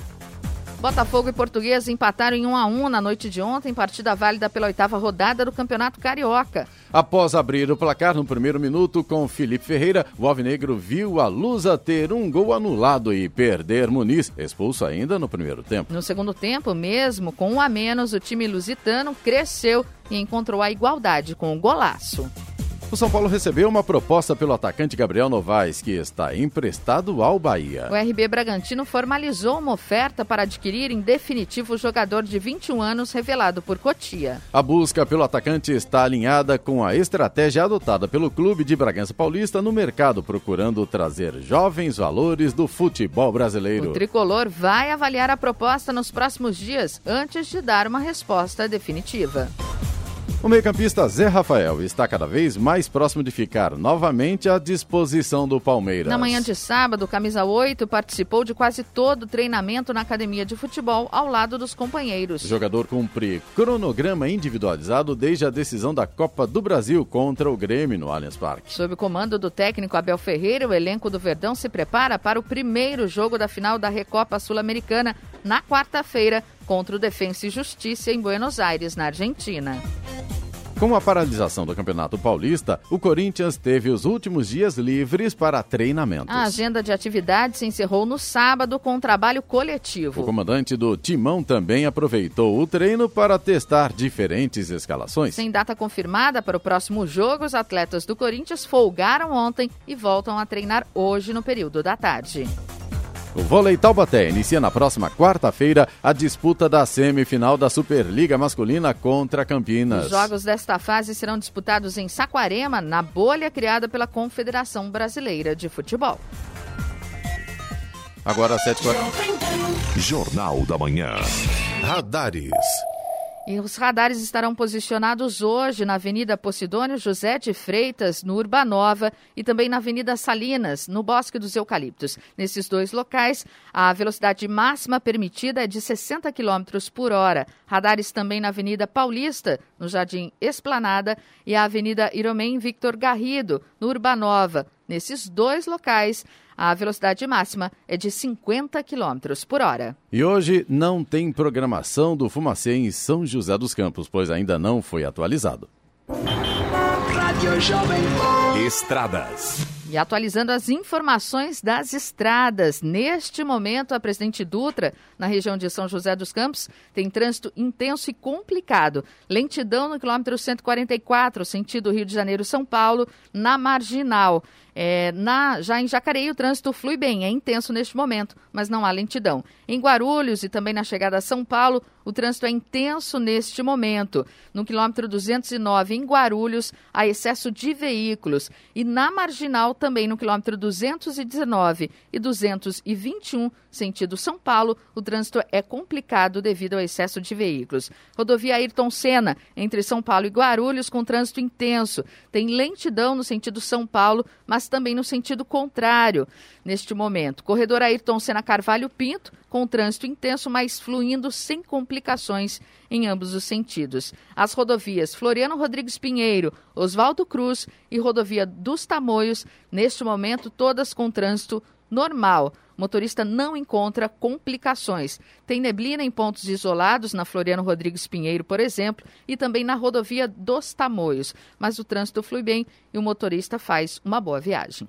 Botafogo e Português empataram em 1 a 1 na noite de ontem, partida válida pela oitava rodada do Campeonato Carioca. Após abrir o placar no primeiro minuto com Felipe Ferreira, o Alvinegro viu a Lusa ter um gol anulado e perder Muniz, expulso ainda no primeiro tempo. No segundo tempo, mesmo com um a menos, o time lusitano cresceu e encontrou a igualdade com o golaço. O São Paulo recebeu uma proposta pelo atacante Gabriel Novaes, que está emprestado ao Bahia. O RB Bragantino formalizou uma oferta para adquirir em definitivo o jogador de 21 anos revelado por Cotia. A busca pelo atacante está alinhada com a estratégia adotada pelo clube de Bragança Paulista no mercado, procurando trazer jovens valores do futebol brasileiro. O tricolor vai avaliar a proposta nos próximos dias antes de dar uma resposta definitiva. O meio-campista Zé Rafael está cada vez mais próximo de ficar novamente à disposição do Palmeiras. Na manhã de sábado, camisa 8 participou de quase todo o treinamento na academia de futebol ao lado dos companheiros. O jogador cumpre cronograma individualizado desde a decisão da Copa do Brasil contra o Grêmio no Allianz Parque. Sob o comando do técnico Abel Ferreira, o elenco do Verdão se prepara para o primeiro jogo da final da Recopa Sul-Americana na quarta-feira contra o Defensa e Justiça em Buenos Aires, na Argentina. Com a paralisação do Campeonato Paulista, o Corinthians teve os últimos dias livres para treinamentos. A agenda de atividades se encerrou no sábado com um trabalho coletivo. O comandante do Timão também aproveitou o treino para testar diferentes escalações. Sem data confirmada para o próximo jogo, os atletas do Corinthians folgaram ontem e voltam a treinar hoje no período da tarde. O vôlei Taubaté inicia na próxima quarta-feira a disputa da semifinal da Superliga Masculina contra Campinas. Os jogos desta fase serão disputados em Saquarema, na bolha criada pela Confederação Brasileira de Futebol. Agora 7h40. Jornal da Manhã. Radares. E os radares estarão posicionados hoje na Avenida Posidônio José de Freitas, no Urbanova, e também na Avenida Salinas, no Bosque dos Eucaliptos. Nesses dois locais, a velocidade máxima permitida é de 60 km por hora. Radares também na Avenida Paulista, no Jardim Esplanada, e a Avenida Iromem Victor Garrido, no Urbanova. Nesses dois locais, a velocidade máxima é de 50 km por hora. E hoje não tem programação do Fumacê em São José dos Campos, pois ainda não foi atualizado. Rádio Jovem Pan. Estradas. E atualizando as informações das estradas. Neste momento, a Presidente Dutra, na região de São José dos Campos, tem trânsito intenso e complicado. Lentidão no quilômetro 144, sentido Rio de Janeiro-São Paulo, na Marginal. É, na, já em Jacareí, o trânsito flui bem, é intenso neste momento, mas não há lentidão. Em Guarulhos e também na chegada a São Paulo, o trânsito é intenso neste momento. No quilômetro 209, em Guarulhos, há excesso de veículos. E na Marginal, também no quilômetro 219 e 221, sentido São Paulo, o trânsito é complicado devido ao excesso de veículos. Rodovia Ayrton Senna, entre São Paulo e Guarulhos, com trânsito intenso. Tem lentidão no sentido São Paulo, mas também no sentido contrário neste momento. Corredor Ayrton Senna Carvalho Pinto, com trânsito intenso, mas fluindo sem complicações em ambos os sentidos. As rodovias Floriano Rodrigues Pinheiro, Oswaldo Cruz e Rodovia dos Tamoios, neste momento, todas com trânsito normal. O motorista não encontra complicações. Tem neblina em pontos isolados, na Floriano Rodrigues Pinheiro, por exemplo, e também na rodovia dos Tamoios. Mas o trânsito flui bem e o motorista faz uma boa viagem.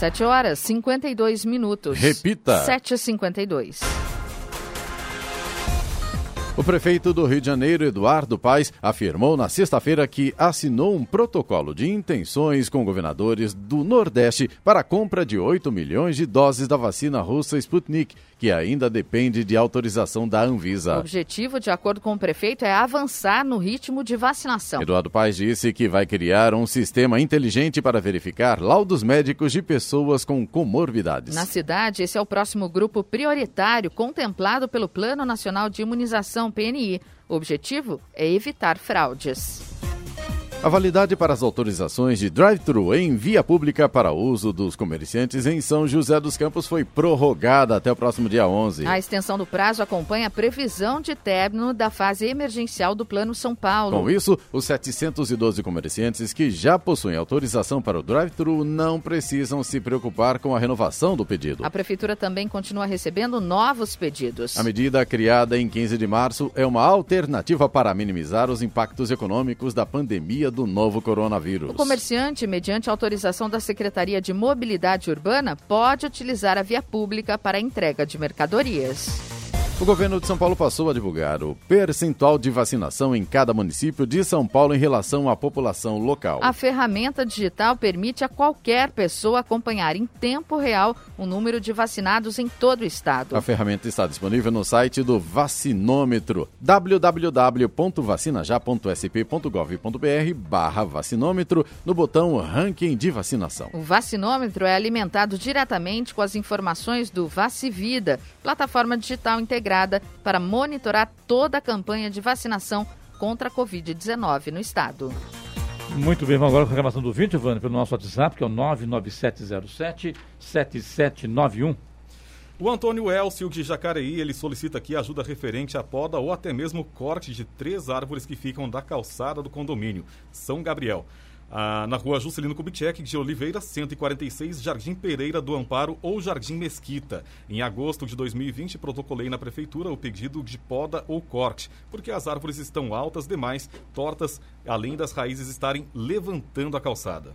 7 horas 52 minutos. Repita. 7h52. O prefeito do Rio de Janeiro, Eduardo Paes, afirmou na sexta-feira que assinou um protocolo de intenções com governadores do Nordeste para a compra de 8 milhões de doses da vacina russa Sputnik, que ainda depende de autorização da Anvisa. O objetivo, de acordo com o prefeito, é avançar no ritmo de vacinação. Eduardo Paes disse que vai criar um sistema inteligente para verificar laudos médicos de pessoas com comorbidades. Na cidade, esse é o próximo grupo prioritário contemplado pelo Plano Nacional de Imunização PNI. O objetivo é evitar fraudes. A validade para as autorizações de drive-thru em via pública para uso dos comerciantes em São José dos Campos foi prorrogada até o próximo dia 11. A extensão do prazo acompanha a previsão de término da fase emergencial do Plano São Paulo. Com isso, os 712 comerciantes que já possuem autorização para o drive-thru não precisam se preocupar com a renovação do pedido. A prefeitura também continua recebendo novos pedidos. A medida criada em 15 de março é uma alternativa para minimizar os impactos econômicos da pandemia do novo coronavírus. O comerciante, mediante autorização da Secretaria de Mobilidade Urbana, pode utilizar a via pública para entrega de mercadorias. O governo de São Paulo passou a divulgar o percentual de vacinação em cada município de São Paulo em relação à população local. A ferramenta digital permite a qualquer pessoa acompanhar em tempo real o número de vacinados em todo o estado. A ferramenta está disponível no site do Vacinômetro, www.vacinajá.sp.gov.br barra vacinômetro, no botão Ranking de Vacinação. O vacinômetro é alimentado diretamente com as informações do Vacivida, plataforma digital integrada para monitorar toda a campanha de vacinação contra a Covid-19 no estado. Muito bem, vamos agora com a reclamação do vídeo, Vânia, pelo nosso WhatsApp, que é o 99707-7791. O Antônio Elcio de Jacareí, ele solicita aqui ajuda referente à poda ou até mesmo corte de três árvores que ficam da calçada do condomínio São Gabriel. Ah, na rua Juscelino Kubitschek de Oliveira, 146, Jardim Pereira do Amparo ou Jardim Mesquita. Em agosto de 2020, protocolei na prefeitura o pedido de poda ou corte, porque as árvores estão altas demais, tortas, além das raízes estarem levantando a calçada.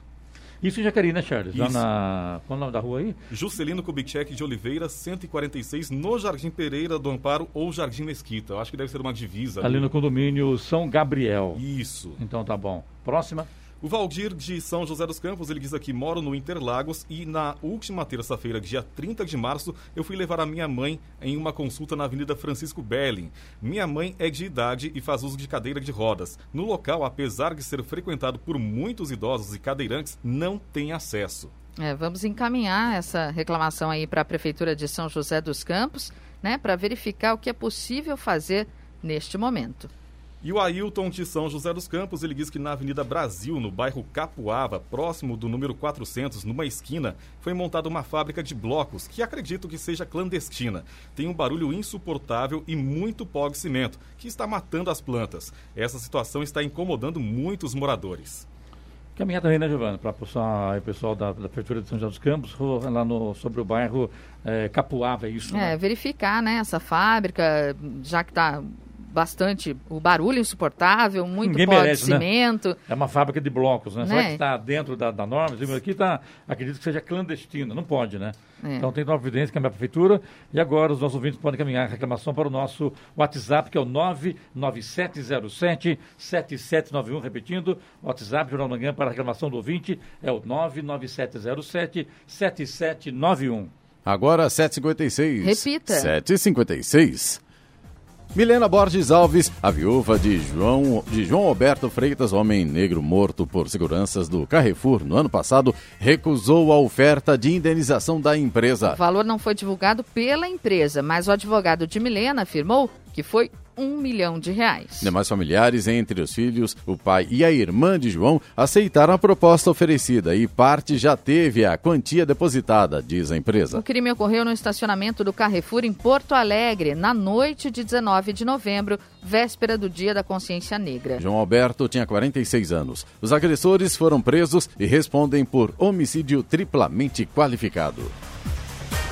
Isso em Jacareí, né, Charles? Lá na... Qual é o nome da rua aí? Juscelino Kubitschek de Oliveira, 146, no Jardim Pereira do Amparo ou Jardim Mesquita. Eu acho que deve ser uma divisa. Ali, ali no condomínio São Gabriel. Isso. Então tá bom. Próxima. O Valdir de São José dos Campos, ele diz aqui, moro no Interlagos e na última terça-feira, dia 30 de março, eu fui levar a minha mãe em uma consulta na Avenida Francisco Belling. Minha mãe é de idade e faz uso de cadeira de rodas. No local, apesar de ser frequentado por muitos idosos e cadeirantes, não tem acesso. É, vamos encaminhar essa reclamação aí para a Prefeitura de São José dos Campos, né, para verificar o que é possível fazer neste momento. E o Ailton de São José dos Campos, ele diz que na Avenida Brasil, no bairro Capuava, próximo do número 400, numa esquina, foi montada uma fábrica de blocos, que acredito que seja clandestina. Tem um barulho insuportável e muito pó de cimento, que está matando as plantas. Essa situação está incomodando muitos moradores. Caminhada aí, né, Giovana, para o pessoal da, da Prefeitura de São José dos Campos, lá no, sobre o bairro é, Capuava, é isso? É, né? verificar, né, essa fábrica, já que está bastante o barulho insuportável, muito Ninguém pó merece, de né? cimento. Né? É uma fábrica de blocos, né? né? Será que está dentro da, da norma? Aqui está, acredito que seja clandestina, não pode, né? É. Então tem uma providência que é a minha prefeitura. E agora os nossos ouvintes podem caminhar a reclamação para o nosso WhatsApp, que é o 99707-7791. Repetindo, WhatsApp Jornal Manhã para a reclamação do ouvinte é o 99707-7791. Agora 7h56. Repita. 7h56. Milena Borges Alves, a viúva de João, de João Alberto Freitas, homem negro morto por seguranças do Carrefour no ano passado, recusou a oferta de indenização da empresa. O valor não foi divulgado pela empresa, mas o advogado de Milena afirmou que foi um milhão de reais. Demais familiares, entre os filhos, o pai e a irmã de João, aceitaram a proposta oferecida e parte já teve a quantia depositada, diz a empresa. O crime ocorreu no estacionamento do Carrefour em Porto Alegre, na noite de 19 de novembro, véspera do Dia da Consciência Negra. João Alberto tinha 46 anos. Os agressores foram presos e respondem por homicídio triplamente qualificado.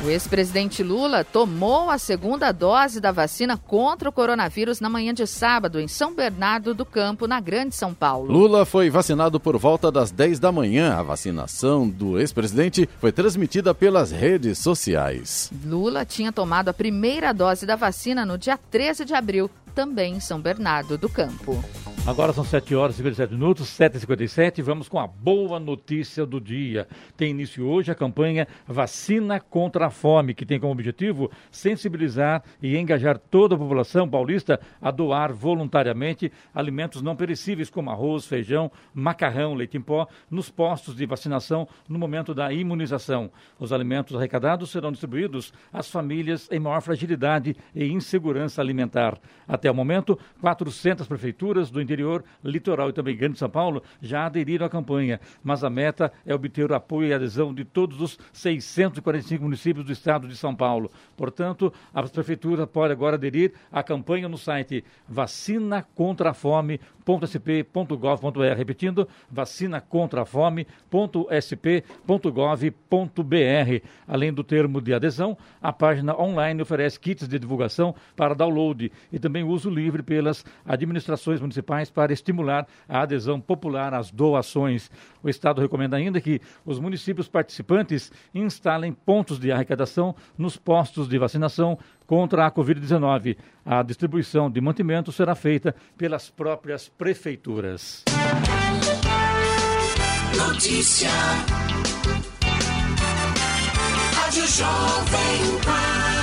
O ex-presidente Lula tomou a segunda dose da vacina contra o coronavírus na manhã de sábado em São Bernardo do Campo, na Grande São Paulo. Lula foi vacinado por volta das 10 da manhã. A vacinação do ex-presidente foi transmitida pelas redes sociais. Lula tinha tomado a primeira dose da vacina no dia 13 de abril, também em São Bernardo do Campo. Agora são 7 horas e 57 minutos, 7h57. Vamos com a boa notícia do dia. Tem início hoje a campanha Vacina contra a Fome, que tem como objetivo sensibilizar e engajar toda a população paulista a doar voluntariamente alimentos não perecíveis como arroz, feijão, macarrão, leite em pó nos postos de vacinação no momento da imunização. Os alimentos arrecadados serão distribuídos às famílias em maior fragilidade e insegurança alimentar. Até o momento, 400 prefeituras do interior litoral e também grande São Paulo já aderiram à campanha, mas a meta é obter o apoio e adesão de todos os 645 municípios do estado de São Paulo. Portanto, a prefeitura pode agora aderir à campanha no site vacina contra a fome.sp.gov.br. Repetindo, vacina contra a fome.sp.gov.br. Além do termo de adesão, a página online oferece kits de divulgação para download e também uso livre pelas administrações municipais para estimular a adesão popular às doações. O Estado recomenda ainda que os municípios participantes instalem pontos de arrecadação nos postos de vacinação contra a Covid-19. A distribuição de mantimento será feita pelas próprias prefeituras. Notícia. Rádio Jovem Pan.